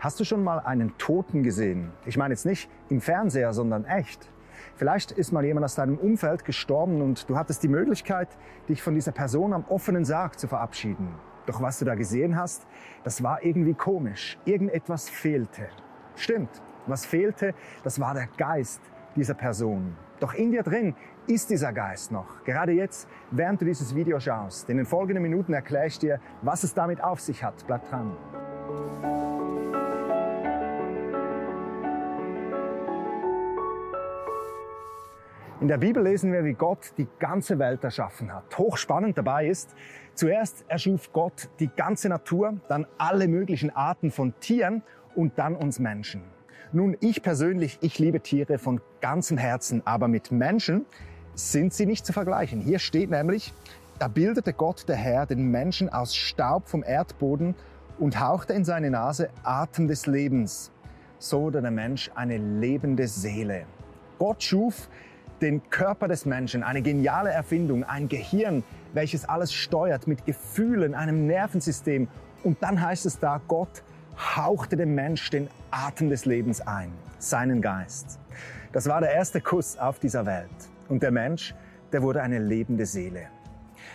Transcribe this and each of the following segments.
Hast du schon mal einen Toten gesehen? Ich meine jetzt nicht im Fernseher, sondern echt. Vielleicht ist mal jemand aus deinem Umfeld gestorben und du hattest die Möglichkeit, dich von dieser Person am offenen Sarg zu verabschieden. Doch was du da gesehen hast, das war irgendwie komisch. Irgendetwas fehlte. Stimmt, was fehlte, das war der Geist dieser Person. Doch in dir drin ist dieser Geist noch. Gerade jetzt, während du dieses Video schaust. In den folgenden Minuten erkläre ich dir, was es damit auf sich hat. Bleib dran. In der Bibel lesen wir, wie Gott die ganze Welt erschaffen hat. Hochspannend dabei ist, zuerst erschuf Gott die ganze Natur, dann alle möglichen Arten von Tieren und dann uns Menschen. Nun, ich persönlich, ich liebe Tiere von ganzem Herzen, aber mit Menschen sind sie nicht zu vergleichen. Hier steht nämlich, da bildete Gott der Herr den Menschen aus Staub vom Erdboden und hauchte in seine Nase Atem des Lebens. So wurde der Mensch eine lebende Seele. Gott schuf den Körper des Menschen, eine geniale Erfindung, ein Gehirn, welches alles steuert mit Gefühlen, einem Nervensystem. Und dann heißt es da, Gott hauchte dem Mensch den Atem des Lebens ein, seinen Geist. Das war der erste Kuss auf dieser Welt. Und der Mensch, der wurde eine lebende Seele.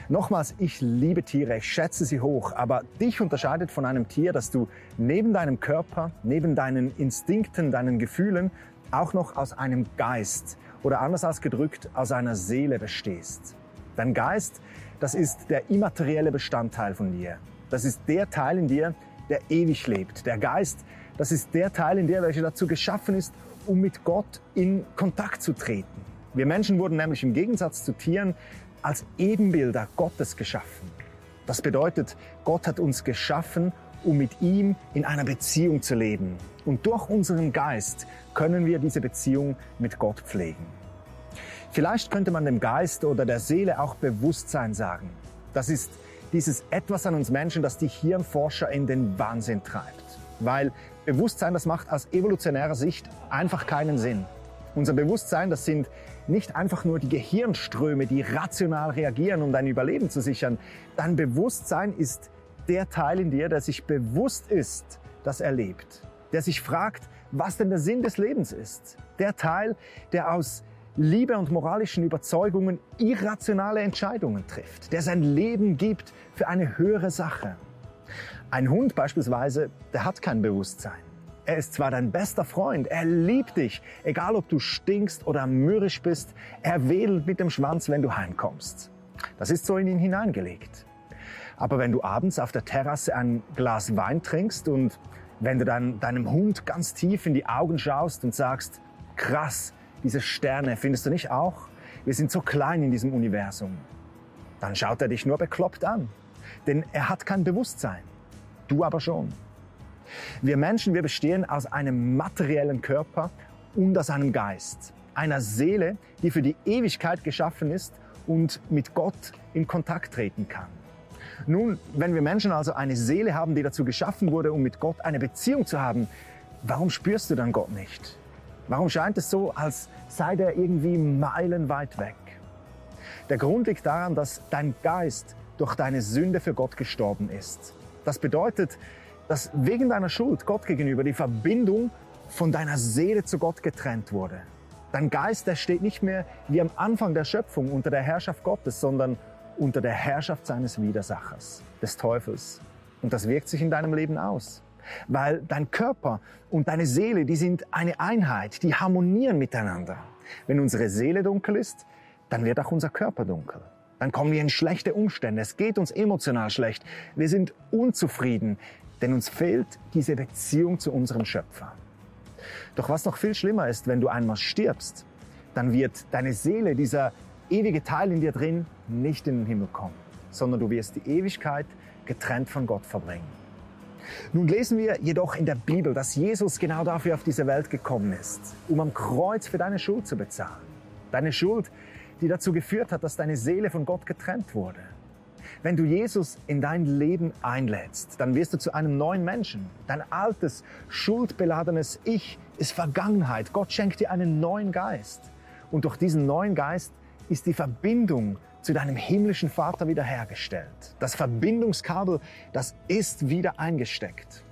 Nochmals, ich liebe Tiere, ich schätze sie hoch, aber dich unterscheidet von einem Tier, dass du neben deinem Körper, neben deinen Instinkten, deinen Gefühlen auch noch aus einem Geist, oder anders ausgedrückt aus einer Seele bestehst. Dein Geist, das ist der immaterielle Bestandteil von dir. Das ist der Teil in dir, der ewig lebt. Der Geist, das ist der Teil in dir, welcher dazu geschaffen ist, um mit Gott in Kontakt zu treten. Wir Menschen wurden nämlich im Gegensatz zu Tieren als Ebenbilder Gottes geschaffen. Das bedeutet, Gott hat uns geschaffen, um mit ihm in einer Beziehung zu leben. Und durch unseren Geist können wir diese Beziehung mit Gott pflegen. Vielleicht könnte man dem Geist oder der Seele auch Bewusstsein sagen. Das ist dieses Etwas an uns Menschen, das die Hirnforscher in den Wahnsinn treibt. Weil Bewusstsein, das macht aus evolutionärer Sicht einfach keinen Sinn. Unser Bewusstsein, das sind nicht einfach nur die Gehirnströme, die rational reagieren, um dein Überleben zu sichern. Dein Bewusstsein ist der Teil in dir, der sich bewusst ist, dass er lebt. Der sich fragt, was denn der Sinn des Lebens ist. Der Teil, der aus Liebe und moralischen Überzeugungen irrationale Entscheidungen trifft. Der sein Leben gibt für eine höhere Sache. Ein Hund beispielsweise, der hat kein Bewusstsein. Er ist zwar dein bester Freund, er liebt dich, egal ob du stinkst oder mürrisch bist, er wedelt mit dem Schwanz, wenn du heimkommst. Das ist so in ihn hineingelegt. Aber wenn du abends auf der Terrasse ein Glas Wein trinkst und wenn du dann deinem Hund ganz tief in die Augen schaust und sagst, krass, diese Sterne, findest du nicht auch? Wir sind so klein in diesem Universum. Dann schaut er dich nur bekloppt an. Denn er hat kein Bewusstsein. Du aber schon. Wir Menschen, wir bestehen aus einem materiellen Körper und aus einem Geist. Einer Seele, die für die Ewigkeit geschaffen ist und mit Gott in Kontakt treten kann. Nun, wenn wir Menschen also eine Seele haben, die dazu geschaffen wurde, um mit Gott eine Beziehung zu haben, warum spürst du dann Gott nicht? Warum scheint es so, als sei der irgendwie meilenweit weg? Der Grund liegt daran, dass dein Geist durch deine Sünde für Gott gestorben ist. Das bedeutet, dass wegen deiner Schuld Gott gegenüber die Verbindung von deiner Seele zu Gott getrennt wurde. Dein Geist, der steht nicht mehr wie am Anfang der Schöpfung unter der Herrschaft Gottes, sondern unter der Herrschaft seines Widersachers, des Teufels. Und das wirkt sich in deinem Leben aus. Weil dein Körper und deine Seele, die sind eine Einheit, die harmonieren miteinander. Wenn unsere Seele dunkel ist, dann wird auch unser Körper dunkel. Dann kommen wir in schlechte Umstände. Es geht uns emotional schlecht. Wir sind unzufrieden, denn uns fehlt diese Beziehung zu unserem Schöpfer. Doch was noch viel schlimmer ist, wenn du einmal stirbst, dann wird deine Seele, dieser ewige Teil in dir drin nicht in den Himmel kommen, sondern du wirst die Ewigkeit getrennt von Gott verbringen. Nun lesen wir jedoch in der Bibel, dass Jesus genau dafür auf diese Welt gekommen ist, um am Kreuz für deine Schuld zu bezahlen. Deine Schuld, die dazu geführt hat, dass deine Seele von Gott getrennt wurde. Wenn du Jesus in dein Leben einlädst, dann wirst du zu einem neuen Menschen. Dein altes, schuldbeladenes Ich ist Vergangenheit. Gott schenkt dir einen neuen Geist. Und durch diesen neuen Geist ist die Verbindung zu deinem himmlischen Vater wiederhergestellt. Das Verbindungskabel, das ist wieder eingesteckt.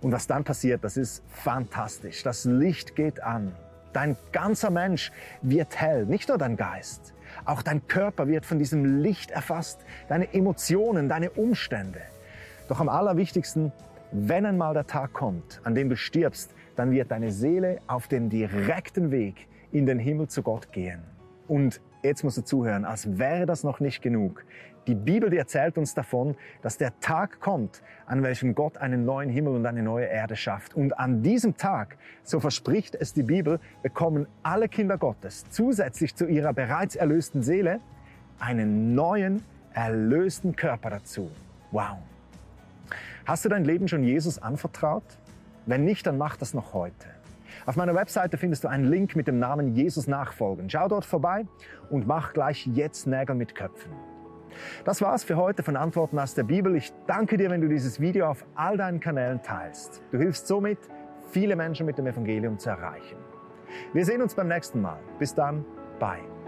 Und was dann passiert, das ist fantastisch. Das Licht geht an. Dein ganzer Mensch wird hell, nicht nur dein Geist. Auch dein Körper wird von diesem Licht erfasst, deine Emotionen, deine Umstände. Doch am allerwichtigsten, wenn einmal der Tag kommt, an dem du stirbst, dann wird deine Seele auf dem direkten Weg in den Himmel zu Gott gehen. Und jetzt musst du zuhören, als wäre das noch nicht genug. Die Bibel die erzählt uns davon, dass der Tag kommt, an welchem Gott einen neuen Himmel und eine neue Erde schafft. Und an diesem Tag, so verspricht es die Bibel, bekommen alle Kinder Gottes zusätzlich zu ihrer bereits erlösten Seele einen neuen, erlösten Körper dazu. Wow. Hast du dein Leben schon Jesus anvertraut? Wenn nicht, dann mach das noch heute. Auf meiner Webseite findest du einen Link mit dem Namen Jesus nachfolgen. Schau dort vorbei und mach gleich jetzt Nägel mit Köpfen. Das war's für heute von Antworten aus der Bibel. Ich danke dir, wenn du dieses Video auf all deinen Kanälen teilst. Du hilfst somit, viele Menschen mit dem Evangelium zu erreichen. Wir sehen uns beim nächsten Mal. Bis dann, bye.